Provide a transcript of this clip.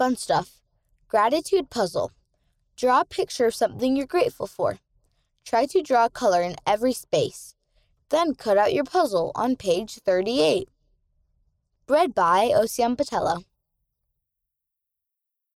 Fun stuff. Gratitude puzzle. Draw a picture of something you're grateful for. Try to draw color in every space. Then cut out your puzzle on page 38. Read by Osiam Patella.